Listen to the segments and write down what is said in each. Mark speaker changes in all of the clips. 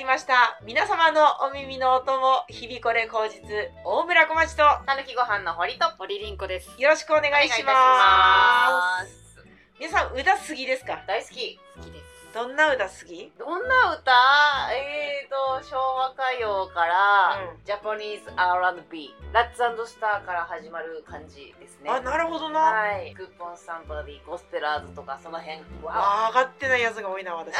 Speaker 1: りました。皆様のお耳のお供日々これ好日大村小町と
Speaker 2: たぬきご飯の堀と
Speaker 3: 森凛子です。
Speaker 1: よろしくお願いします。皆さん歌好きですか？
Speaker 2: 大好き。
Speaker 3: 好きです。
Speaker 1: どんな歌好き？
Speaker 2: どんな歌？えーと昭和歌謡から、
Speaker 1: うん。
Speaker 2: ジャパニーズ R&B ラッツスターから始まる感じですね。
Speaker 1: あなるほどな。
Speaker 2: はい。 Skoop On Somebody ゴスペラーズとかその辺。わ
Speaker 1: わ上がってないやつが多いな私。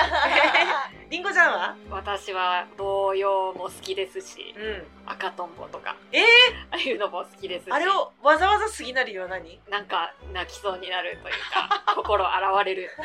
Speaker 1: りんごちゃんは？
Speaker 3: 私は童謡も好きですし、
Speaker 1: うん。
Speaker 3: 赤とんぼとか、
Speaker 1: えー？
Speaker 3: ああいうのも好きですし、
Speaker 1: あれをわざわざ好きな理由は何、
Speaker 3: なんか泣きそうになるというか、心洗われる。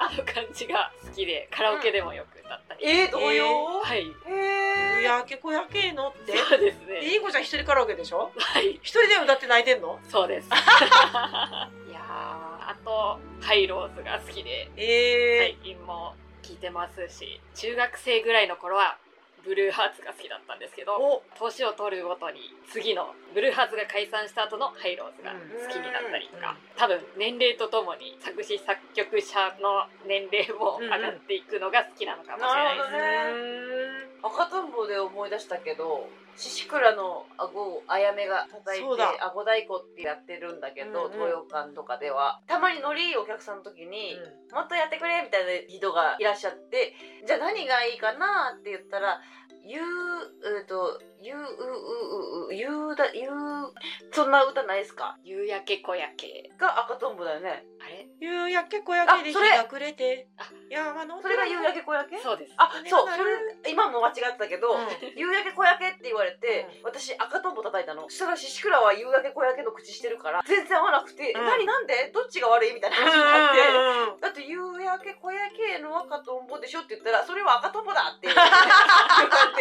Speaker 3: あの感じが好きで、カラオケでもよく歌ったり。
Speaker 2: えー、童謡、
Speaker 3: はい。
Speaker 1: うん、
Speaker 2: へー
Speaker 1: やけこやけのって
Speaker 3: そうですね。
Speaker 1: りんごちゃん一人カラオケでしょ？
Speaker 3: はい。
Speaker 1: 一人で歌って泣いてんの？
Speaker 3: そうです。いやー、あと、ハイローズが好きで、
Speaker 1: え
Speaker 3: 最近も聴いてますし、中学生ぐらいの頃は、ブルーハーツが好きだったんですけ
Speaker 1: ー、
Speaker 3: ど、
Speaker 1: お
Speaker 3: 年を取るごとに次のブルーハーツが解散した後のハイローズが好きになったりとか、多分年齢とともに作詞作曲者の年齢も上がっていくのが好きなのかもしれないです、
Speaker 2: なるほどね。赤とんぼで思い出したけど獅子倉の顎をあやめが叩いて
Speaker 1: そうだ。
Speaker 2: 顎太鼓ってやってるんだけど、
Speaker 1: うんうん。
Speaker 2: 東洋館とかでは。たまにノリいいお客さん。の時に、もっとやってくれみたいな人がいらっしゃってじゃあ何がいいかなって言ったらゆうえっとゆううううゆうだゆうそんな歌ないですか？
Speaker 3: 夕焼け小焼け。
Speaker 2: が赤とんぼだよね。
Speaker 3: あれ？
Speaker 1: 夕焼け小焼けで日が暮れて
Speaker 3: あ
Speaker 1: 山の
Speaker 2: それが夕焼け小焼け？
Speaker 3: そうです。
Speaker 2: あそう
Speaker 1: な
Speaker 2: それ今も間違ってたけど、
Speaker 1: うん。
Speaker 2: 夕焼け小焼けって言われて、私赤とんぼ叩いたの。そしたら獅子倉は夕焼け小焼けの口してるから全然合わなくて、
Speaker 1: うん。
Speaker 2: 何なんで？どっちが悪いみたいな話になって、
Speaker 1: うん。うん
Speaker 2: だって夕焼け小焼けの赤とんぼでしょって言ったらそれは赤とんぼだって言われて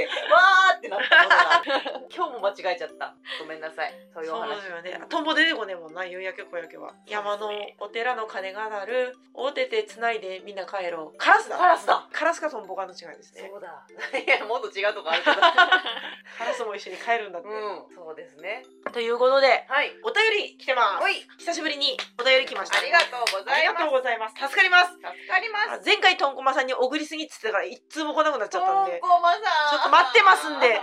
Speaker 2: わーってなった 今日も間違えちゃった。ごめんなさいそういうお
Speaker 1: そうよね。トンボ出てこねえもんな、夕焼け小焼けは。山のお寺の鐘が鳴る、おててつないでみんな帰ろう。カラスだ
Speaker 2: カラスだ
Speaker 1: カラスかトンボかの違いですね。
Speaker 2: そうだ いやもっと違うとこあるけど
Speaker 1: カラスも一緒に帰るんだって。
Speaker 2: うんそうですね
Speaker 1: ということで、
Speaker 2: はい
Speaker 1: お便り来てます。久しぶりにお便り来ました。
Speaker 2: ありがとうござ
Speaker 1: ありがと
Speaker 2: います
Speaker 1: うございます。助かります。
Speaker 2: 助かります
Speaker 1: あ前回トンコマさんに送りすぎっつってたから一通も来なくなっちゃったんで、
Speaker 2: トンコマさん
Speaker 1: ちょっと待ってますんで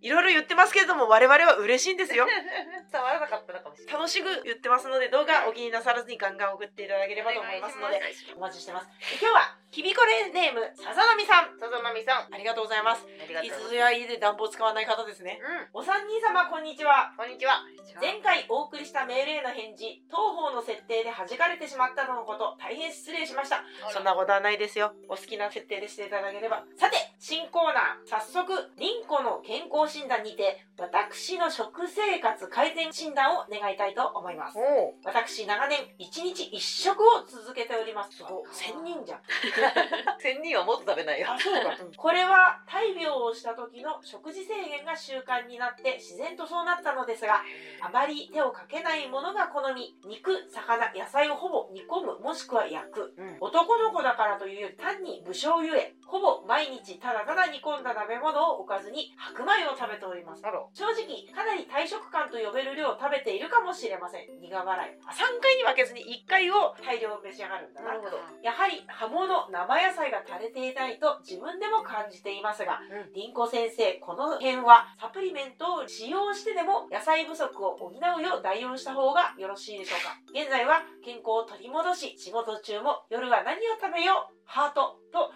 Speaker 1: いろいろ言ってますけれども我々は嬉しいんですよ。
Speaker 2: 伝わらなかったのかもしれない
Speaker 1: 楽しく言ってますのでどうかお気になさらずにガンガン送っていただければと思いますので
Speaker 2: お
Speaker 1: 待ちしてます。今日はきびこれネームさざなみさん
Speaker 2: さざなみさん
Speaker 1: ありがとうございます。
Speaker 2: ありがとう
Speaker 1: い
Speaker 2: ございます
Speaker 1: つや家で暖房使わない方ですね。
Speaker 2: うん
Speaker 1: お三人様こんにちは。
Speaker 2: こんにちは
Speaker 1: 前回お送りしたメールへの返事、当方の設定で弾かれてしまったとのこと、大変失礼しました。そんなことはないですよ。お好きな設定でしていただければ。さて、新コーナー、早速、リンコの健康診断にて、私の食生活改善診断を願いたいと思います。
Speaker 2: お
Speaker 1: 私、長年、1日1食を続けております。すごい。1000人じゃん。
Speaker 2: 千人はもっと食べないよ
Speaker 1: あ、そうか。これは、大病をした時の食事制限が習慣になって、自然とそうなったのですが、あまり手をかけないものが好み、肉、魚、野菜をほぼ煮込む、もしくは焼く。
Speaker 2: うん
Speaker 1: 男の子だからというより単に武将ゆえ、ほぼ毎日ただただ煮込んだ鍋物を置かずに白米を食べております。正直、かなり大食感と呼べる量を食べているかもしれません。苦笑い。あ3回に分けずに1回を大量召し上がるんだな。
Speaker 2: なるほど
Speaker 1: やはり葉物、生野菜が垂れていないと自分でも感じていますが、
Speaker 2: うん
Speaker 1: りんこ先生、この辺はサプリメントを使用してでも野菜不足を補うよう代用した方がよろしいでしょうか。現在は健康を取り戻し、仕事中も夜は何を食べよう？ハートと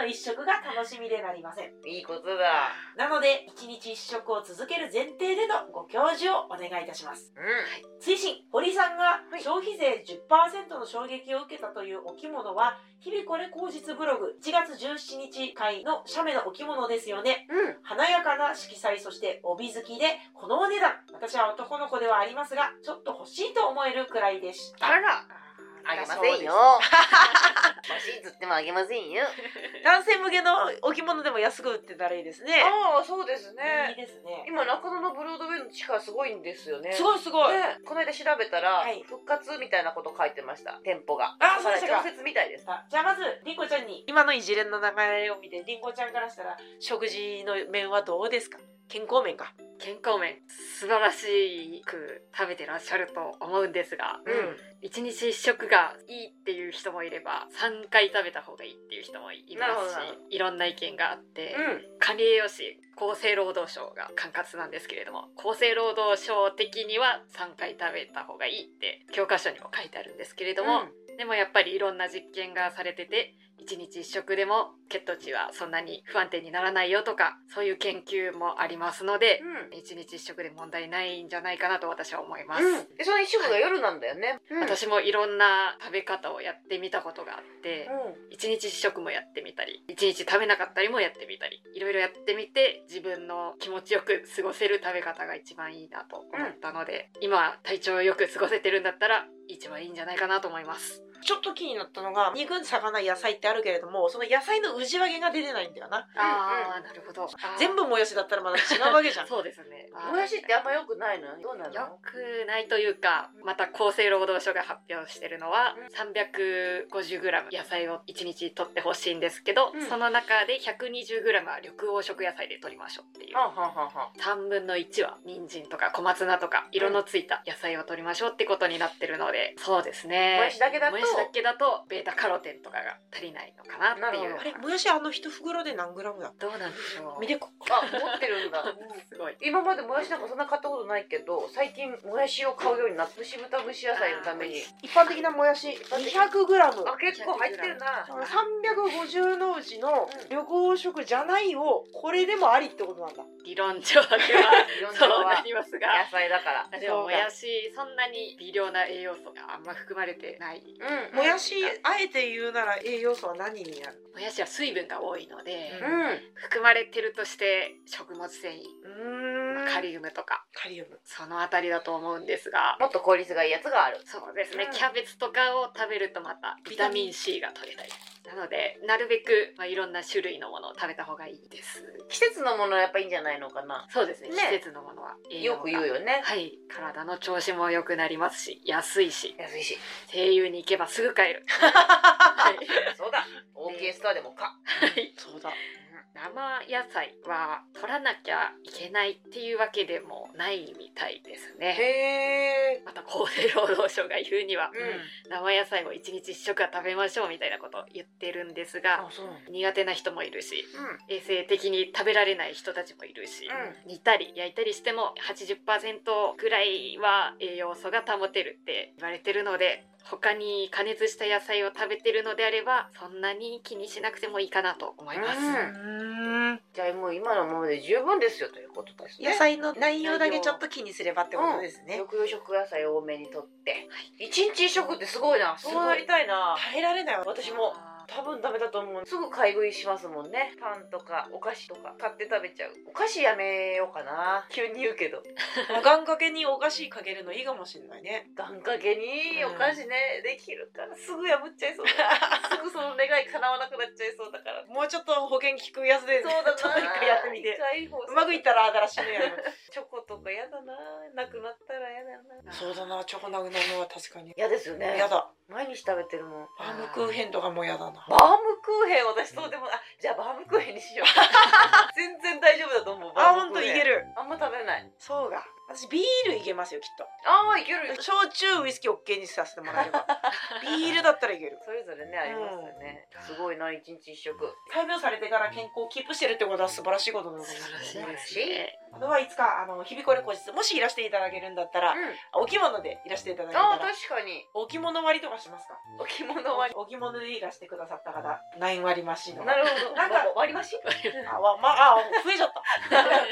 Speaker 1: の一食が楽しみでなりません。
Speaker 2: いいことだ。
Speaker 1: なので、一日一食を続ける前提でのご教授をお願いいたします。
Speaker 2: うん。
Speaker 1: 推進堀さんが
Speaker 2: はい。
Speaker 1: 消費税10%の衝撃を受けたというお着物は日々これ口実ブログ1月17日会の写メのお着物ですよね。
Speaker 2: うん。
Speaker 1: 華やかな色彩そして帯付きでこのお値段。私は男の子ではありますがちょっと欲しいと思えるくらいでした。
Speaker 2: あらあげませんよ。欲しいってもあげませんよ。
Speaker 1: 男性向けのお着物でも安く売ってたらいいですね。
Speaker 2: ああそうです
Speaker 1: いい
Speaker 2: ね
Speaker 1: ですね。
Speaker 2: 今中野のブロードウェイの地下すごいんですよね。
Speaker 1: すごいすごい、
Speaker 2: ね。この間調べたら、
Speaker 1: はい。
Speaker 2: 復活みたいなこと書いてました。店舗が
Speaker 1: あ
Speaker 2: だか。ら
Speaker 1: そうでした
Speaker 2: みたいです。
Speaker 1: じゃあまずりんごちゃんに今の一連の流れを見てりんごちゃんからしたら食事の面はどうですか？健康面か？
Speaker 3: 健康面素晴らしく食べてらっしゃると思うんですが
Speaker 1: うん。
Speaker 3: 1日1食がいいっていう人もいれば3回食べた方がいいっていう人もいますしいろんな意見があって、
Speaker 2: うん。
Speaker 3: 管理栄養士厚生労働省が管轄なんですけれども厚生労働省的には3回食べた方がいいって教科書にも書いてあるんですけれども、でもやっぱりいろんな実験がされてて1日1食でも血糖値はそんなに不安定にならないよとかそういう研究もありますので、
Speaker 2: うん。
Speaker 3: 1日1食で問題ないんじゃないかなと私は思います。
Speaker 2: うん、でその一食が夜なんだよね、うん。
Speaker 3: 私もいろんな食べ方をやってみたことがあって、
Speaker 2: う
Speaker 3: 一日一食もやってみたり一日食べなかったりもやってみたりいろいろやってみて自分の気持ちよく過ごせる食べ方が一番いいなと思ったので、今体調よく過ごせてるんだったら一番いいんじゃないかなと思います。
Speaker 1: ちょっと気になったのが肉魚野菜ってあるけれどもその野菜の氏分けが出てないんだよな。
Speaker 3: ああなるほど。
Speaker 1: 全部もやしだったらまだ違うわけじゃん。
Speaker 3: そうですね。
Speaker 2: ん、もやしってあんま良くないのどうなの
Speaker 3: よくないというかまた厚生労働省が発表してるのは 350g 野菜を1日取ってほしいんですけど、
Speaker 2: うん。
Speaker 3: その中で 120g は緑黄色野菜で取りましょうっていう。
Speaker 2: はんはんはんはん
Speaker 3: 3分の1は人参とか小松菜とか色のついた野菜を取りましょうってことになってるのでそうですね。
Speaker 2: もやしだけだと
Speaker 3: もやしだけだとベータカロテンとかが足りないのかなっていう。
Speaker 1: あれもやしあの一袋で何グラムだ
Speaker 3: どうなんでしょう。
Speaker 1: 見てこ
Speaker 2: あ持ってるんだ。
Speaker 3: すごい。
Speaker 2: 今までもやしなんかそんな買ったことないけど最近もやしを買うようになって蒸し豚蒸し野菜のために。
Speaker 1: 一般的なもやし200グラム。
Speaker 2: あ結構入ってるな。
Speaker 1: 350のうちの緑黄色じゃないをこれでもありってことなんだ。
Speaker 3: 理論上では。そうな
Speaker 2: は
Speaker 3: りますが。
Speaker 2: 野菜だから。
Speaker 3: でももやしそんなに微量な栄養素があんま含まれてない。
Speaker 2: うん。
Speaker 1: もやしあえて言うなら栄養素は何になる
Speaker 3: もやしは水分が多いので、
Speaker 1: う
Speaker 2: うん。
Speaker 3: 含まれてるとして食物繊維
Speaker 1: うーん。
Speaker 3: カリウムとか
Speaker 1: カリウム。
Speaker 3: そのあたりだと思うんですが。
Speaker 2: もっと効率がいいやつがある。
Speaker 3: そうですね、
Speaker 2: うん。
Speaker 3: キャベツとかを食べるとまたビタミン C が取れたりなのでなるべく、まあ、いろんな種類のものを食べた方がいいです。
Speaker 2: 季節のものはやっぱいいんじゃないのかな。
Speaker 3: そうですね。
Speaker 2: ね。
Speaker 3: 季節のものは
Speaker 2: よく言うよね。
Speaker 3: はい。体の調子も良くなりますし安いし。
Speaker 2: 安いし。
Speaker 3: 声優に行けばすぐ買える。はい。
Speaker 2: そうだ。OK ストアでもか
Speaker 3: はい。
Speaker 1: そうだ
Speaker 3: 生野菜は取らなきゃいけないっていうわけでもないみたいですね。また厚生労働省が言うには
Speaker 2: うん。
Speaker 3: 生野菜を1日1食は食べましょうみたいなことを言ってるんですが苦手な人もいるし
Speaker 2: うん。
Speaker 3: 衛生的に食べられない人たちもいるし、
Speaker 2: う
Speaker 3: 煮たり焼いたりしても80%ぐらいは栄養素が保てるって言われてるので他に加熱した野菜を食べてるのであればそんなに気にしなくてもいいかなと思います、
Speaker 2: うん。
Speaker 1: うん。
Speaker 2: じゃあもう今のままで十分ですよということですね。
Speaker 1: 野菜の内容だけちょっと気にすればってことですね、
Speaker 2: 緑黄色野菜多めにとって。一日一食ってすごいな。そうなりたいな。
Speaker 1: 耐えられないわ。
Speaker 2: 私も多分ダメだと思う。すぐ買い食いしますもんね。パンとかお菓子とか買って食べちゃう。お菓子やめようかな。急に言うけど。
Speaker 1: 願掛けにお菓子かけるのいいかもしれないね。
Speaker 2: 願掛けにお菓子ね、できるから。すぐ破っちゃいそうだ。すぐその願い叶わなくなっちゃいそうだから。
Speaker 1: もうちょっと保険効くやつで
Speaker 2: そうだな。
Speaker 1: ちょっと一回やってみて。うまくいったら新しいのやる
Speaker 2: チョコとかやだな。なくなったらやだな。
Speaker 1: そうだな。チョコなくなるのは確かに。
Speaker 2: 嫌ですよね。
Speaker 1: やだ
Speaker 2: 毎日食べてるもん。
Speaker 1: バームクーヘンとかもやだな。
Speaker 2: バームクーヘン私そうでもあじゃあバームクーヘンにしよう。全然大丈夫だと思う
Speaker 1: あ
Speaker 2: バー
Speaker 1: ほんと
Speaker 2: ムクーヘン。
Speaker 1: いける。
Speaker 2: あんま食べない。
Speaker 1: そうが私ビールいけますよきっと。
Speaker 2: ああいける
Speaker 1: 焼酎ウイスキー OK にさせてもらえれば。ビールだったらいける。
Speaker 2: それぞれねありますよね、すごいな一日一食。
Speaker 1: 大病されてから健康をキープしてるってことは素晴らしいことなのかも
Speaker 3: 素晴らしい。
Speaker 1: しれないね
Speaker 3: ですね
Speaker 1: あとはいつかあの日々これ個室もしいらしていただけるんだったら、
Speaker 2: うん。
Speaker 1: お着物でいらしていただけた
Speaker 2: ああ
Speaker 1: ら
Speaker 2: 確かに。
Speaker 1: お着物割りとかしますか？
Speaker 2: お着物割
Speaker 1: お着物でいらしてくださった方9割増しの
Speaker 2: りなるほど。
Speaker 1: なんか
Speaker 2: 割り増し
Speaker 1: あわまああ増えちゃった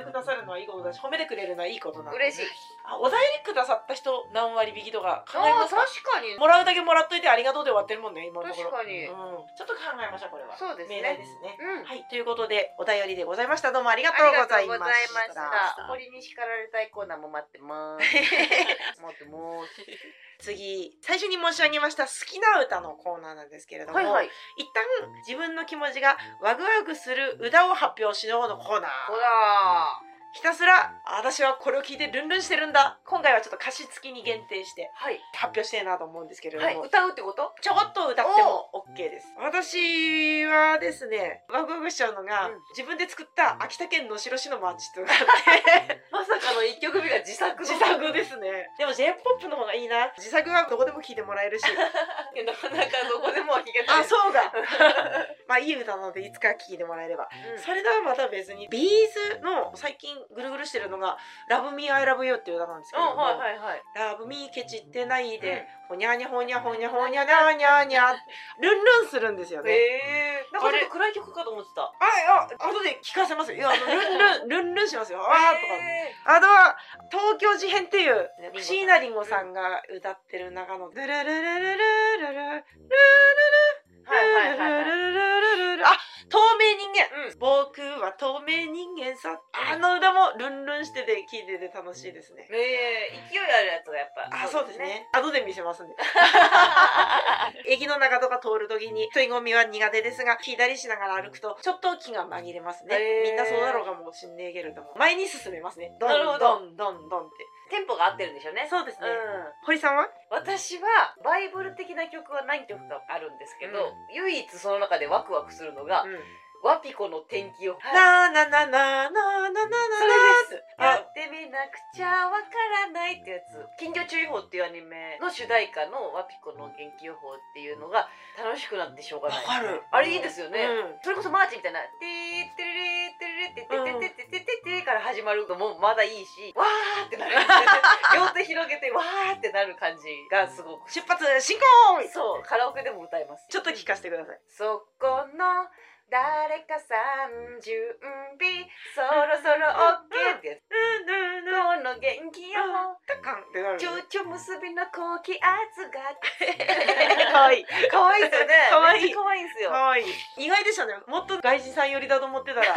Speaker 1: してくださるのはいいことだし褒めてくれるのはいいことなんで
Speaker 2: 嬉しい。
Speaker 1: あお便りくださった人何割引きとか考え
Speaker 2: ああ
Speaker 1: ますか？
Speaker 2: 確かに。
Speaker 1: もらうだけもらっといてありがとうで終わってるもんね今のところ。
Speaker 2: 確かに。
Speaker 1: うん、ちょっと考えましょうこれは。
Speaker 2: そうですね。
Speaker 1: 命題ですね。
Speaker 2: うん。
Speaker 1: はい。ということでお便りでございました。どうもありが
Speaker 2: あ
Speaker 1: とう
Speaker 2: りがとうご
Speaker 1: ございま
Speaker 2: ざいまし
Speaker 1: した。
Speaker 2: た堀に叱られたいコーナーも待ってます。待ってます
Speaker 1: 次最初に申し上げました好きな歌のコーナーなんですけれども、
Speaker 2: はいはい。
Speaker 1: 一旦自分の気持ちがワクワクする歌を発表しようのコーナー。
Speaker 2: ほら
Speaker 1: ひたすら私はこれを聞いてルンルンしてるんだ。今回はちょっと歌詞付きに限定して
Speaker 2: はい。
Speaker 1: 発表したいなと思うんですけれども、
Speaker 2: はい。歌うってこと？
Speaker 1: ちょこっと歌っても OK です。私はですねワクワクしちゃうのが、
Speaker 2: うん。
Speaker 1: 自分で作った秋田県能代市の街っていうのがあって。
Speaker 2: まさかの一曲目が自作の。
Speaker 1: 自作ですね。でも J−POP の方がいいな。自作はどこでも聴いてもらえるし。
Speaker 2: なかなかどこでも弾けない。
Speaker 1: あそうだ。まあいい歌なのでいつか聴いてもらえれば。
Speaker 2: うん。
Speaker 1: それとはまた別にビーズの最近ぐるぐるしてるのが「Love Me I Love You」っていう歌なんですけれども、
Speaker 2: うんはいはいはい
Speaker 1: ラブミーケチってないで、ほにゃにゃほにゃほにゃほにゃにゃにゃにゃルンルンするんですよね。
Speaker 2: なんかちょっと暗い曲かと思ってた
Speaker 1: あ、あ、後で聞かせますよ。いや、あのルンルン、ルンルンしますよ。あーとか。
Speaker 2: へ
Speaker 1: あとは、東京事変っていう椎名林檎さんが歌ってる中の、ルルルルルルルルルル
Speaker 2: ーはいはいはいはい
Speaker 1: ルルルルルルあ、透明人間。
Speaker 2: うん
Speaker 1: 僕は透明人間さ。あの歌もルンルンしてて聴いてて楽しいですね。
Speaker 2: ねえ勢いあるやつがやっぱ
Speaker 1: あ、そうですね。後で見せますんで。駅の中とか通るときに、人混みは苦手ですが、聞いたりしながら歩くと、ちょっと気が紛れますね。
Speaker 2: へー
Speaker 1: みんなそうだろうかもしんねえけれども。前に進めますね。どん
Speaker 2: ど
Speaker 1: んどんどんって。
Speaker 2: テンポが合ってるんでしょうね。
Speaker 1: そうですね。
Speaker 2: うん、
Speaker 1: 堀さんは？
Speaker 2: 私はバイブル的な曲は何曲かあるんですけど、
Speaker 1: うん、
Speaker 2: 唯一その中でワクワクするのが、
Speaker 1: うん
Speaker 2: わぴこ元気予報。
Speaker 1: なーななななななな
Speaker 2: やってみなくちゃわからないってやつ。きんぎょ注意報っていうアニメの主題歌のわぴこ元気予報っていうのが楽しくなってしょうがない。あれいいですよね。それこそマーチみたいな。ティーテレレてれってててててててから始まるのもまだいいし、わーってなる。両手広げてわーってなる感じがすごく。
Speaker 1: 出発進行
Speaker 2: そう、カラオケでも歌います。
Speaker 1: ちょっと聞かせてください。
Speaker 2: そこの誰かさん準備そろそろ OK ってやつ
Speaker 1: うんうんうん。
Speaker 2: この元気予報
Speaker 1: タカンってなる。
Speaker 2: ちょちょ結びの高気圧が
Speaker 1: かわいい。
Speaker 2: 可愛いですよね
Speaker 1: 可愛い
Speaker 2: 可愛いんですよ
Speaker 1: かわいい。意外でしたね。もっと外人さん寄りだと思ってたら、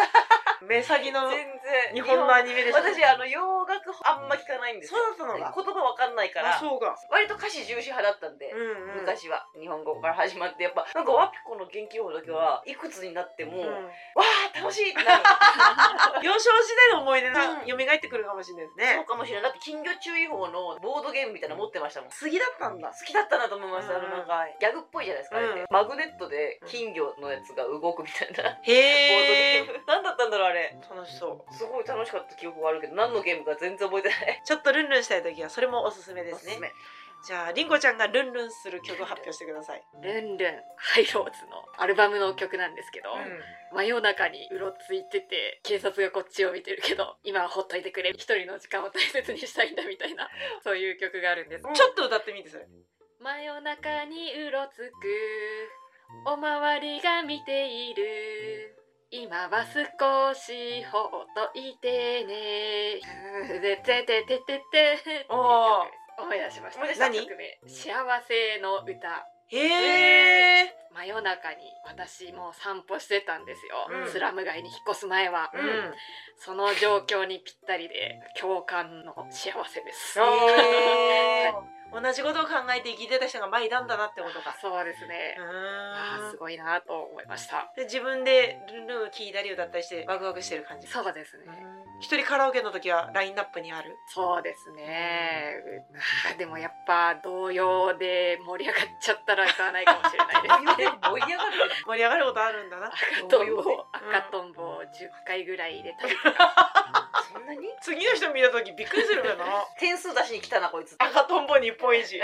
Speaker 1: 目先の
Speaker 2: 全然。
Speaker 1: 日本のアニメでし。
Speaker 2: 私あの洋楽あんま聞かないんですよ。
Speaker 1: そうだったのが。
Speaker 2: 言葉わかんないから。
Speaker 1: あ、そうか。
Speaker 2: 割と歌詞重視派だったんで、
Speaker 1: うんうん。
Speaker 2: 昔は。日本語から始まってやっぱなんかワピコの元気予報だけはいくつになっても、
Speaker 1: うん。
Speaker 2: わあ楽しいってなる。
Speaker 1: 幼少時代の思い出が
Speaker 2: うん。
Speaker 1: 蘇ってくるかもしれないです
Speaker 2: そう
Speaker 1: ね。
Speaker 2: かもしれない。だって金魚注意報のボードゲームみたいなの持ってましたもん。
Speaker 1: 次だったんだ。
Speaker 2: 好きだったなと思いました、
Speaker 1: うん
Speaker 2: あのなんかギャグっぽいじゃないですか、
Speaker 1: うん。
Speaker 2: マグネットで金魚のやつが動くみたいな、ボード
Speaker 1: へえ。
Speaker 2: ゲーム。何だったんだろうあれ
Speaker 1: 楽しそう。
Speaker 2: すごい楽しかった記憶があるけど何のゲームか全然覚えてない。
Speaker 1: ちょっとルンルンしたい時はそれもおすすめですね。
Speaker 2: おすす。め。
Speaker 1: じゃありんごちゃんがルンルンする曲を発表してください。
Speaker 3: ルンルンハイローズの。アルバムの曲なんですけど、
Speaker 1: うん。
Speaker 3: 真夜中にうろついてて警察がこっちを見てるけど今はほっといてくれ一人の時間を大切にしたいんだみたいなそういう曲があるんです、
Speaker 2: うん。
Speaker 1: ちょっと歌ってみてそれ。
Speaker 3: 真夜中にうろつく。おまわりが見ている今は少しほっといてね。でてててててって。いう曲です思い出しました。何曲名幸せの歌。
Speaker 1: へえ。
Speaker 3: 真夜中に私も散歩してたんですよ、
Speaker 1: うん。
Speaker 3: スラム街に引っ越す前は、
Speaker 1: う
Speaker 2: うん。
Speaker 1: ん。
Speaker 3: その状況にぴったりで共感の幸せです。
Speaker 1: へー同じことを考えて生きてた人が前いたんだなってことか。
Speaker 3: そうですね、あーすごいなと思いました。
Speaker 1: で自分でルンルンを聞いたり歌ったりしてワクワクしてる感じ。
Speaker 3: そうですね、
Speaker 1: 一人カラオケの時はラインナップにある。
Speaker 3: そうですね、でもやっぱ童謡で盛り上がっちゃったら歌わないかもしれないですね。
Speaker 2: 盛り上がる
Speaker 1: 盛り上がることあるんだな。
Speaker 3: 赤とんぼ赤とんぼを10回ぐらい入れたりとか。
Speaker 2: そんなに？
Speaker 1: 次の人見た時びっくりするよな。
Speaker 2: 点数出しに来たなこいつ。
Speaker 1: 赤とんぼ日本一。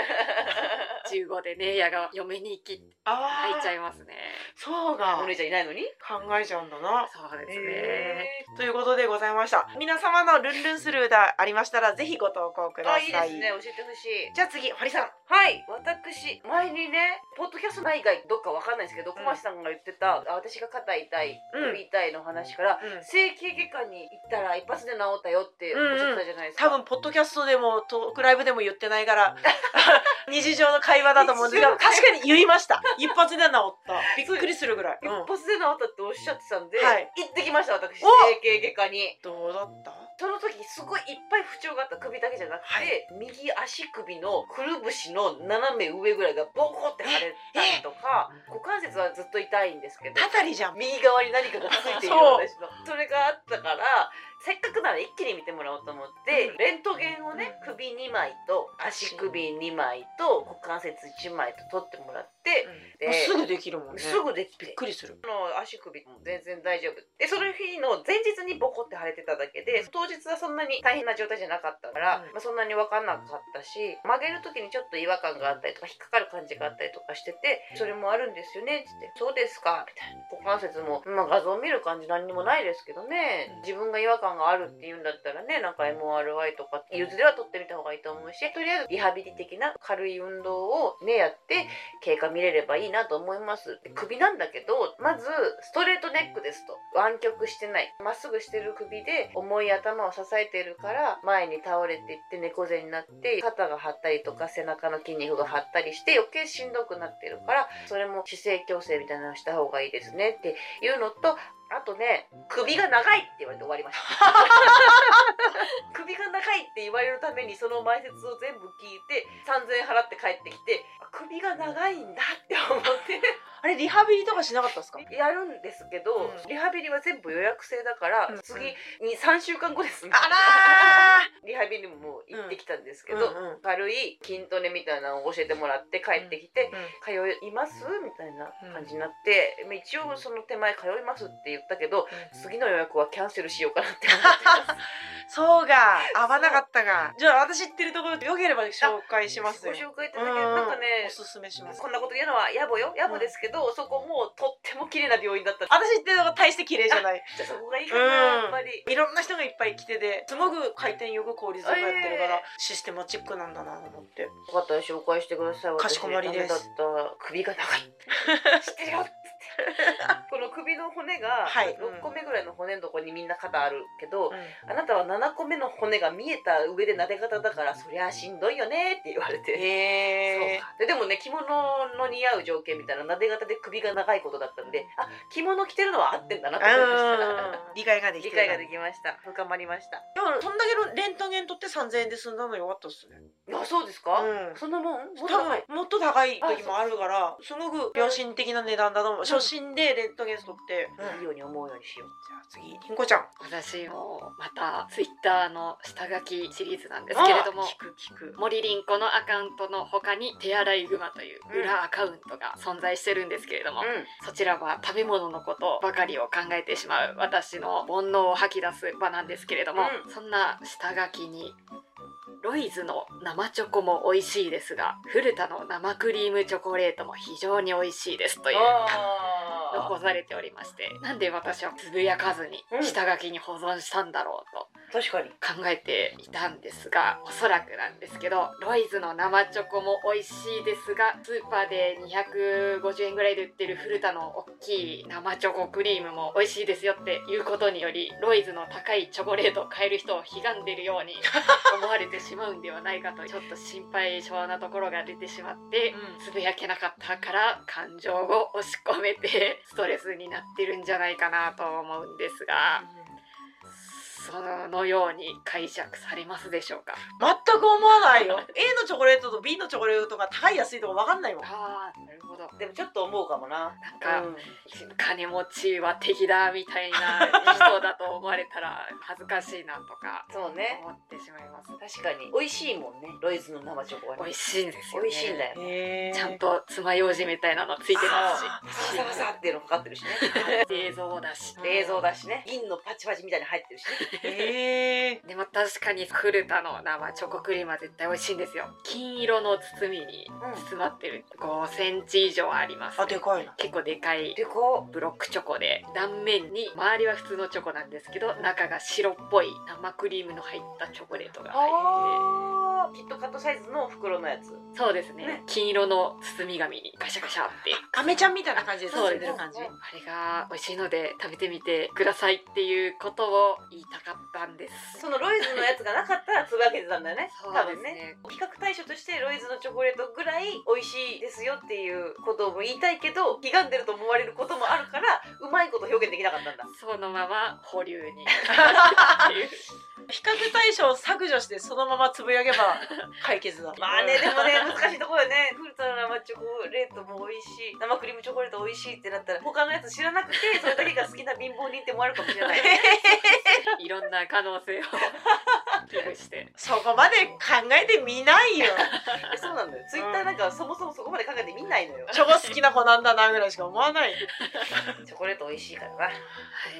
Speaker 3: 15でねやが嫁に行き
Speaker 1: あ
Speaker 3: 入っちゃ
Speaker 1: い。
Speaker 3: いますね。
Speaker 1: そうが
Speaker 2: お姉ちゃんいないのに？
Speaker 1: 考えちゃうんだな。
Speaker 3: そうですね、
Speaker 1: ということでございました。皆様のルンルンする歌ありましたらぜひご投稿ください。
Speaker 2: あいいですね。教えてほしい。
Speaker 1: じゃあ次堀さん。
Speaker 2: はい。私前にねポッドキャスト内外どっかわかんないですけど小町さんが言ってた、あ私が肩痛い
Speaker 1: うん。
Speaker 2: 首痛いの話から、
Speaker 1: うん。
Speaker 2: 整形外科に行ったら一発で治ったよっておっしゃってたじゃないですか、
Speaker 1: 多分ポッドキャストでもトークライブでも言ってないから 日常の会話だと思うんです確かに言いました。一発で治った。びっくりするぐらい、
Speaker 2: 一
Speaker 1: うん。
Speaker 2: 発で治ったっておっしゃってたんで、
Speaker 1: はい。
Speaker 2: 行ってきました私。
Speaker 1: お
Speaker 2: 整形外科に。
Speaker 1: どうだった？
Speaker 2: その時すごいいっぱい不調があった首だけじゃなくて、
Speaker 1: はい。
Speaker 2: 右足首のくるぶしの斜め上ぐらいがボコって腫れたりとか股関節はずっと痛いんですけど
Speaker 1: た たりじゃん。
Speaker 2: 右側に何かがついている
Speaker 1: そう。
Speaker 2: 私の。それがあったからせっかくなら一気に見てもらおうと思って、
Speaker 1: うん。
Speaker 2: レントゲンをね首2枚と足。首2枚と股関節1枚と取ってもらって、です
Speaker 1: ぐできるもんね。
Speaker 2: すぐできて。
Speaker 1: びっくりする。
Speaker 2: の足首も全然大丈夫。でその日の前日にボコって腫れてただけで当日はそんなに大変な状態じゃなかったから、
Speaker 1: うん。
Speaker 2: まあ、そんなに分かんなかったし曲げる時にちょっと違和感があったりとか引っかかる感じがあったりとかしててそれもあるんですよねっつって「そうですか」みたいな。股関節も、まあ、画像見る感じ何にもないですけどね。自分が違和感があるっていうんだったらねなんか MRI とかゆずでは取ってみた方がいいと思うしとりあえずリハビリ的な軽い運動をねやって経過見れればいいなと思います。で首なんだけどまずストレートネックですと。湾曲してない。まっすぐしてる首で重い頭を支えてるから前に倒れていって猫背になって肩が張ったりとか背中の筋肉が張ったりして余計しんどくなってるからそれも姿勢矯正みたいなのした方がいいですねっていうのとあとね首が長いって言われて終わりました。首が長いって言われるためにその前説を全部聞いて3000円払って帰ってきてあ首が長いんだって思って
Speaker 1: あれリハビリとかしなかったですか？
Speaker 2: やるんですけど、
Speaker 1: うん。
Speaker 2: リハビリは全部予約制だから、
Speaker 1: うん。
Speaker 2: 次に3週間後です。ね
Speaker 1: あら
Speaker 2: リハビリももう行ってきたんですけど、
Speaker 1: うんうん
Speaker 2: 軽い筋トレみたいなのを教えてもらって帰ってきて、
Speaker 1: ー
Speaker 2: 通います？みたいな感じになって、まあ一応その手前通いますって言ったけど次の予約はキャンセルしようかなって思ってます。
Speaker 1: そうが合わなかったが。じゃあ私知ってるところよければ紹介します
Speaker 2: ご
Speaker 1: よ
Speaker 2: 紹介いただけるなんかね
Speaker 1: おすすめします。
Speaker 2: こんなこと言うのは野暮よ。野暮ですけど、そこもうとっても綺麗な病院だった。
Speaker 1: 私知ってるのが大して綺麗じゃない。
Speaker 2: じゃあそこがいいかな、
Speaker 1: うん。
Speaker 2: やっぱり。
Speaker 1: いろんな人がいっぱい来てですごく回転よく効率よくやってるから、
Speaker 2: え
Speaker 1: システマチックなんだなと思って。
Speaker 2: よかったら紹介してください。
Speaker 1: かしこまりです。
Speaker 2: 首が長い。知ってるよっつって。この首の骨が
Speaker 1: はい。
Speaker 2: 6個目ぐらいの骨のとこにみんな肩あるけど、
Speaker 1: うん。
Speaker 2: あなたは7個目の骨が見えた上で撫で方だからそりゃしんどいよねって言われて、
Speaker 1: へえ
Speaker 2: ででもね着物の似合う条件みたいな撫で方で首が長いことだったんであ着物着てるのは合ってんだなと思いました。
Speaker 1: 理解ができ
Speaker 2: 理解ができました。深まりました。
Speaker 1: でもそんだけのレントゲン取って3000円で済んだのよかったっすね。
Speaker 2: あそうですか、
Speaker 1: うん。
Speaker 2: そんなもん？もっと
Speaker 1: 多
Speaker 2: 高い？
Speaker 1: 分もっと高い時もあるからすごく良心的な値段だと思う。初心でレントゲン取って、
Speaker 2: いいように思うようにしよう
Speaker 1: じゃあ次りんこちゃん。
Speaker 3: 私もまたツイッターの下書きシリーズなんですけれども
Speaker 1: あ聞く聞く。
Speaker 3: 森凛子のアカウントの他に手洗いグマという裏アカウントが存在してるんですけれども、
Speaker 2: う
Speaker 3: そちらは食べ物のことばかりを考えてしまう私の煩悩を吐き出す場なんですけれども、
Speaker 2: うん。
Speaker 3: そんな下書きにロイズの生チョコも美味しいですが古田の生クリームチョコレートも非常に美味しいですという。
Speaker 2: あ
Speaker 3: 残されておりましてなんで私はつぶやかずに
Speaker 2: うん。
Speaker 3: 下書きに保存したんだろうと
Speaker 2: 確かに
Speaker 3: 考えていたんですがおそらくなんですけどロイズの生チョコも美味しいですがスーパーで250円ぐらいで売ってる古田の大きい生チョコクリームも美味しいですよっていうことによりロイズの高いチョコレートを買える人を悲願でるように 思われてしまうんではないかとちょっと心配性なところが出てしまって、
Speaker 1: うん。
Speaker 3: つぶやけなかったから感情を押し込めてストレスになってるんじゃないかなと思うんですがそのように解釈されますでしょうか？
Speaker 1: 全く思わないよ。A のチョコレートと B のチョコレートが高い安いとか分かんないもん。
Speaker 3: ああなるほど。
Speaker 2: でもちょっと思うかもな。
Speaker 3: なんか、
Speaker 2: うん。
Speaker 3: 金持ちは敵だみたいな 人だと思われたら恥ずかしいなとか
Speaker 2: そうね。
Speaker 3: 思ってしまいます。
Speaker 2: 確かに。美味しいもんね。ロイズの生チョコはね。
Speaker 3: 美味しいんですよ、ね、
Speaker 2: 美味しいんだよ
Speaker 1: へー。
Speaker 3: ちゃんと爪楊枝みたいなのついてますし。
Speaker 2: ササササっていうのかかってるしね。
Speaker 3: 冷蔵だし。
Speaker 2: 冷蔵だしね。銀のパチパチみたいに入ってるしね。
Speaker 3: でも確かに古田の生チョコクリームは絶対美味しいんですよ。金色の包みに包まってる。5センチ以上あります、
Speaker 1: あでかいな。
Speaker 3: 結構でかい。
Speaker 2: で
Speaker 3: ブロックチョコで。断面に周りは普通のチョコなんですけど中が白っぽい生クリームの入ったチョコレートが入っ
Speaker 2: あー。キットカットサイズの袋のやつ。
Speaker 3: てそうですね。
Speaker 2: ね。
Speaker 3: 金色の包み紙にガシャガシャって。
Speaker 1: アメちゃんみたいな感じで包んでる感じ
Speaker 3: あれが美味しいので食べてみてくださいっていうことを言いたかったんです。
Speaker 2: そのロイズのやつがなかったらつぶやけてたんだよね。
Speaker 3: そう
Speaker 2: 多分ね
Speaker 3: ですね。
Speaker 2: 比較対象としてロイズのチョコレートぐらい美味しいですよっていうことことを言いたいけど悲願でると思われることもあるからうまいこと表現できなかったんだ。
Speaker 3: そのまま保留に。
Speaker 1: 比較対象を削除してそのままつぶやけば解決だ。
Speaker 2: まあねでもね 難しいところよね。フルーツの生チョコレートも美味しい。生クリームチョコレート美味しいってなったら他のやつ知らなくてそれだけが好きな貧乏人って思われるかもしれない。
Speaker 3: いろんな可能性を危惧して。
Speaker 1: そこまで考えてみないよ。
Speaker 2: えそうなんだよ。ツイッターなんかそもそもそこまで考えてみないのよ
Speaker 1: チョコ好きな子なんだなぐらいしか思わない。
Speaker 2: チョコレート美味しいからな。
Speaker 3: はい、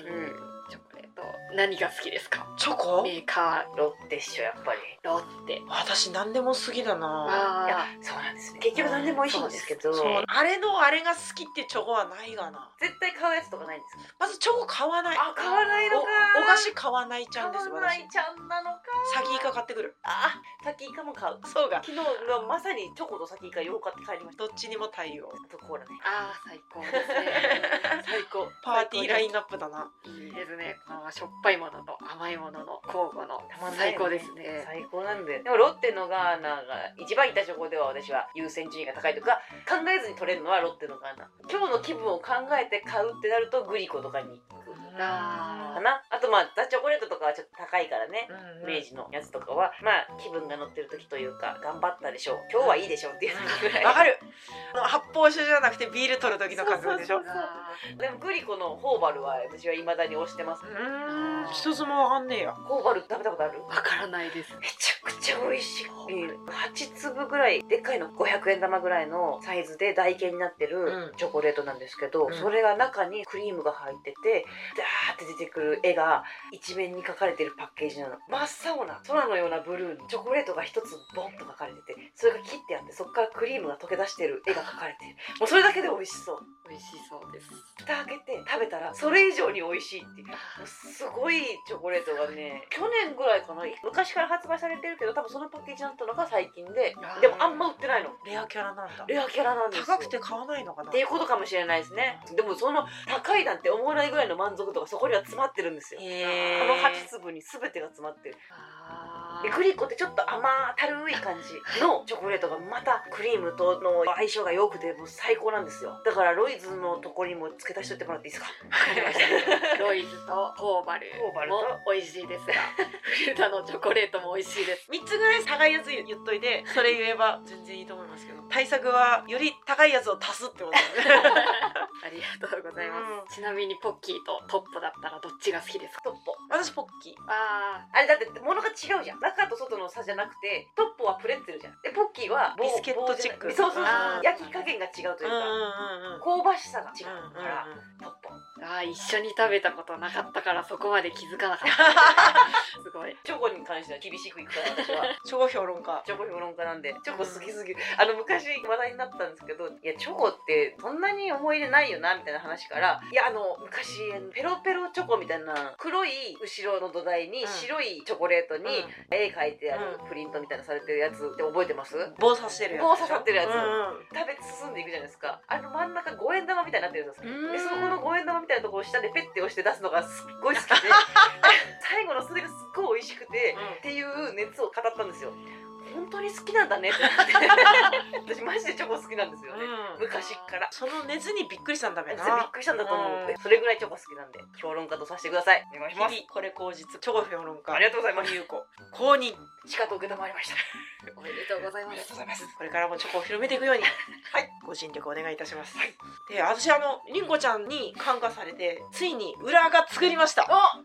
Speaker 2: うん。
Speaker 3: チョコレート。何が好きですか？
Speaker 1: チョコ？
Speaker 3: メーカ
Speaker 2: ロッテっしょやっぱり
Speaker 3: ーロッテ
Speaker 1: 私何でも好きだな。
Speaker 3: あ
Speaker 2: いやそうなんですね。結局何でも美味しいんですけど。
Speaker 1: そうあれのあれが好きってチョコはないがな。
Speaker 2: 絶対買うやつとかないんですか？
Speaker 1: まずチョコ買わない。
Speaker 2: あ買わないのか。
Speaker 1: おお菓子買わないちゃんです
Speaker 2: 買わな
Speaker 1: 私
Speaker 2: いちゃんなのか。
Speaker 1: 先イカ買ってくる。
Speaker 2: あさっきイカも買う。
Speaker 1: そうが。
Speaker 2: 昨日のまさにチョコと先イカ両方買って帰りました。
Speaker 1: どっちにも対応。
Speaker 2: あとコーラね
Speaker 3: あー最高ですね。
Speaker 2: 最高。
Speaker 1: パーティーラインナップだな。い
Speaker 3: いですね。このしょっぱいものと甘いものの交互の。最高ですね。
Speaker 2: 最高なんででもロッテのガーナが一番いたチョコでは私は優先順位が高いとか考えずに取れるのはロッテのガーナ。今日の気分を考えて買うってなるとグリコとかに行く
Speaker 3: あ
Speaker 2: かな。あとまあザ・チョコレートとかはちょっと高いからね。
Speaker 1: うんうん。
Speaker 2: 明治のやつとかは。まあ気分が乗ってる時というか頑張ったでしょう。今日はいいでしょうっていう時ぐらい。
Speaker 1: わかるあの発泡酒じゃなくてビール取る時の感覚でしょ？
Speaker 2: でもグリコのホーバルは私は未だに推してます。
Speaker 1: うーん。一つもわかんねえや。
Speaker 2: ホーバル食べたことある？
Speaker 3: わからないです。
Speaker 2: めちゃくちゃ美味しい。8粒ぐらいでっかいの500円玉ぐらいのサイズで台形になって
Speaker 1: うん。
Speaker 2: るチョコレートなんですけど、
Speaker 1: うん。
Speaker 2: それが中にクリームが入っててダーって出てくる絵が一面に描かれてるパッケージなの。真っ青な空のようなブルーにチョコレートが一つボンと描かれててそれが切ってあってそこからクリームが溶け出してる絵が描かれてる もうそれだけで美味しそう。
Speaker 3: 美味しそうです。
Speaker 2: 蓋開けて食べたらそれ以上に美味しいっていう。すごいチョコレートがね去年ぐらいかな昔から発売されてるけど多分そのパッケージになったのが最近ででもあんま売ってないの。
Speaker 1: レアキャラなんだ。
Speaker 2: レアキャラなんですよ。
Speaker 1: 高くて買わないのかな。
Speaker 2: っていうことかもしれないですね。でもその高いなんて思わないぐらいの満足度がそこには詰まってるんですよ。この8粒に全てが詰まってる。
Speaker 3: あ
Speaker 2: でグリコってちょっと甘たるい感じのチョコレートがまたクリームとの相性が良くてもう最高なんですよ。だからロイズのとこにも付け足しといてもらっていいですか？
Speaker 3: ー ロイズとホーバル
Speaker 2: ホーバルと？
Speaker 3: も美味しいですが。フルタのチョコレートも美味しいです。
Speaker 1: 3つぐらい高いやつ言っといてそれ言えば全然いいと思いますけど対策はより高いやつを足すってこと。ですね
Speaker 3: ありがとうございます、ちなみにポッキーとトッポだったらどっちが好きですか？
Speaker 2: トッポ。
Speaker 1: 私ポッキー。
Speaker 3: あ
Speaker 2: あれだって物が違うじゃん中と外の差じゃなくてトッポはプレッツェルじゃん。でポッキーは棒
Speaker 1: ビスケットチック。
Speaker 2: そうそうそう焼き加減が違うというか、
Speaker 1: うんうんうんうん。
Speaker 2: 香ばしさが違
Speaker 1: うん
Speaker 2: うから、トッポ
Speaker 3: ーあー一緒に食べたことなかったからそこまで気づかなかった。すごい。
Speaker 2: チョコに関しては厳しくいくから私は。
Speaker 1: チョコ評論家。
Speaker 2: チョコ評論家なんで。チョコ好きすぎる。あの昔話題になったんですけどいやチョコってそんなに思い入れないよなみたいな話からいやあの昔ペロペロチョコみたいな黒い後ろの土台に
Speaker 1: うん。
Speaker 2: 白いチョコレートに絵描いてある
Speaker 1: うん。
Speaker 2: プリントみたいなされてるやつって覚えてます？
Speaker 1: 棒刺してるやつ
Speaker 2: 棒刺さってるやつ。
Speaker 1: うんうん。
Speaker 2: 食べ進んでいくじゃないですか。あの真ん中五円玉みたいになってるんですでそこの五円玉みたいなところを下でペッて押して出すのがすっごい好きで 最後のそれがすっごい美味しくて、
Speaker 1: うん。
Speaker 2: っていう熱を語ったんですよ本当に好きなんだねってなって。私マジでチョコ好きなんですよね、
Speaker 1: うん。
Speaker 2: 昔っから。
Speaker 1: その熱にびっくりしたんだべ
Speaker 2: びっ
Speaker 1: な
Speaker 2: くりしたんだと思って
Speaker 1: うん。
Speaker 2: それぐらいチョコ好きなんで。評論家とさせてください。お願いします
Speaker 1: これ口実。チョコ評論家。
Speaker 2: ありがとうございます。
Speaker 1: 森優子公認
Speaker 2: しかと受りました。
Speaker 3: おめでとうございます。
Speaker 1: ございます。これからもチョコを広めていくように。はい。ご尽力お願いいたします、で私あのりんごちゃんに感化されてついに裏が作りました。
Speaker 2: お
Speaker 3: あ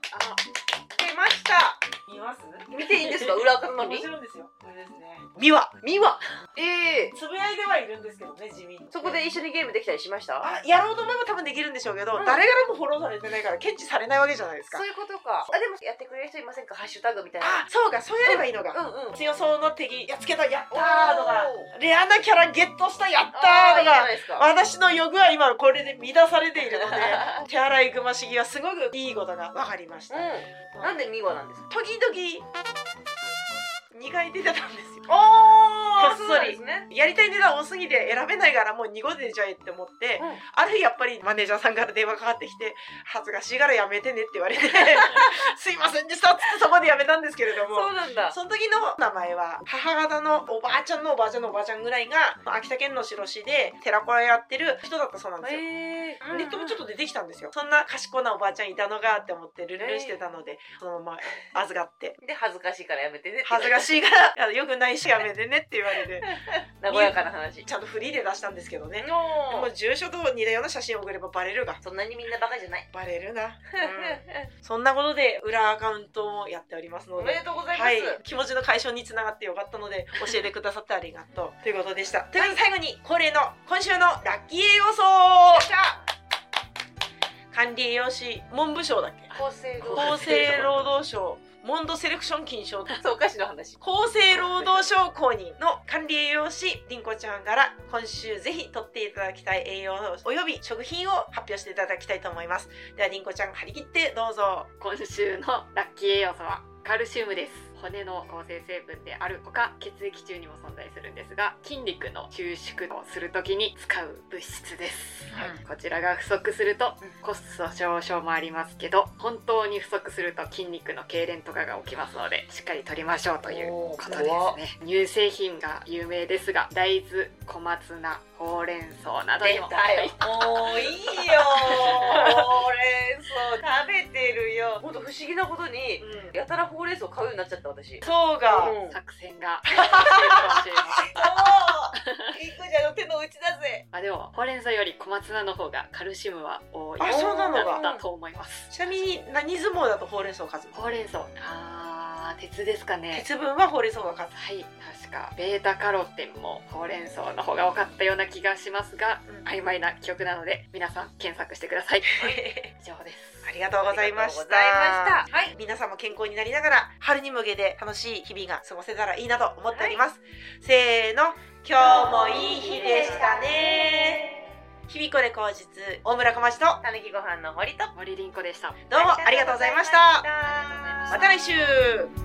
Speaker 2: 出ました。
Speaker 1: 見ます？
Speaker 2: 見ていいんですか？裏垢の
Speaker 1: も
Speaker 2: に
Speaker 1: ちろんですよ。これですね。見は
Speaker 2: ミワ。ええ
Speaker 1: つぶやいてはいるんですけどね地味に。
Speaker 2: そこで一緒にゲームできたりしました？
Speaker 1: あやろうと思えば多分できるんでしょうけど、
Speaker 2: うん。
Speaker 1: 誰からもフォローされてないから検知されないわけじゃないですか。
Speaker 2: そういうことか。あでもやってくれる人いませんか？ハッシュタグみたいな。
Speaker 1: あそうかそうやればいいのか、
Speaker 2: うんうん。
Speaker 1: 強そうの敵やっつけたやったーとかレアなキャラゲットしたやった
Speaker 2: あー
Speaker 1: とか。私の欲は今これで乱されているので手洗いぐましぎはすごくいいことが分かりました、
Speaker 2: うん。なんでミワなんですか？
Speaker 1: 時々2回出てたんですよ。
Speaker 2: あ
Speaker 1: っそり。
Speaker 2: ね。
Speaker 1: やりたい値段多すぎて選べないからもう2個でじゃえって思って、
Speaker 2: うん。
Speaker 1: ある日やっぱりマネージャーさんから電話かかってきて恥ずかしいからやめてねって言われて すいませんでしたっつってそこでやめたんですけれども。
Speaker 2: そうなんだ。
Speaker 1: その時の名前は母方のおばあちゃんのおばあちゃんのおばあちゃんぐらいが秋田県の白市で寺子屋やってる人だったそうなんですよ。
Speaker 2: へえ
Speaker 1: ネットもちょっと出てきたんですよ。そんな賢なおばあちゃんいたのかって思ってルンルンしてたので、そのまま預かって。
Speaker 2: で恥ずかしいからやめてねって
Speaker 1: 恥ずかしいから、よくないしやめてねって言われて、
Speaker 2: 和やかな話。
Speaker 1: ちゃんとフリーで出したんですけどね。で
Speaker 2: の
Speaker 1: も住所と似たような写真を送ればバレるが。
Speaker 2: そんなにみんなバカじゃない。
Speaker 1: バレるな。そんなことで裏アカウントもやっておりますので。
Speaker 2: おめで。とうございます、
Speaker 1: はい、気持ちの解消につながってよかったので教えてくださってありがとう。ということでした。ということで最後に恒例の今週のラッキー栄養素。管理栄養士文部省だっけ？
Speaker 2: 厚生労
Speaker 1: 働省モンドセレクション金賞
Speaker 2: そうお菓子の話。
Speaker 1: 厚生労働省公認の管理栄養士りんこちゃんから今週ぜひ取っていただきたい栄養および食品を発表していただきたいと思います。ではりんこちゃん張り切ってどうぞ。
Speaker 3: 今週のラッキー栄養素はカルシウムです骨の構成成分であるほか血液中にも存在するんですが筋肉の収縮をするときに使う物質です、
Speaker 1: はい。
Speaker 3: こちらが不足するとコスト上昇もありますけど本当に不足すると筋肉の痙攣とかが起きますのでしっかり取りましょうということですね。乳製品が有名ですが大豆小松菜ほうれん草などにも。
Speaker 2: 出たよ。もういいよ。ほうれん草。食べてるよ。ほんと不思議なことにやたらほうれん草買うようになっちゃった私。
Speaker 1: そうが、
Speaker 2: うん。
Speaker 3: 作戦が。
Speaker 2: そう。りんこちゃんの手の内だぜ。
Speaker 3: あでもほうれん草より小松菜の方がカルシウムは多い。
Speaker 1: あそうなの
Speaker 3: だ
Speaker 1: が
Speaker 3: ったと思います。
Speaker 1: ちなみに何相撲だとほうれん草を勝つの
Speaker 3: ほうれん草。あー鉄ですかね。
Speaker 1: 鉄分はほうれん草が勝つ。
Speaker 3: はい確か。ベータカロテンもほうれん草の方が多かったような気がしますが、
Speaker 1: うん。
Speaker 3: 曖昧な記憶なので皆さん検索してください。以上です
Speaker 2: ありがとうございました。はい。
Speaker 1: 皆さんも健康になりながら春に向けて楽しい日々が過ごせたらいいなと思っております、せーの。今日もいい日でしたね。日々これ口実大村小町と
Speaker 2: たぬきご飯の森と
Speaker 3: 森凛子でした。
Speaker 1: どうもありがとうございました。
Speaker 2: ありがとうございました。
Speaker 1: また来週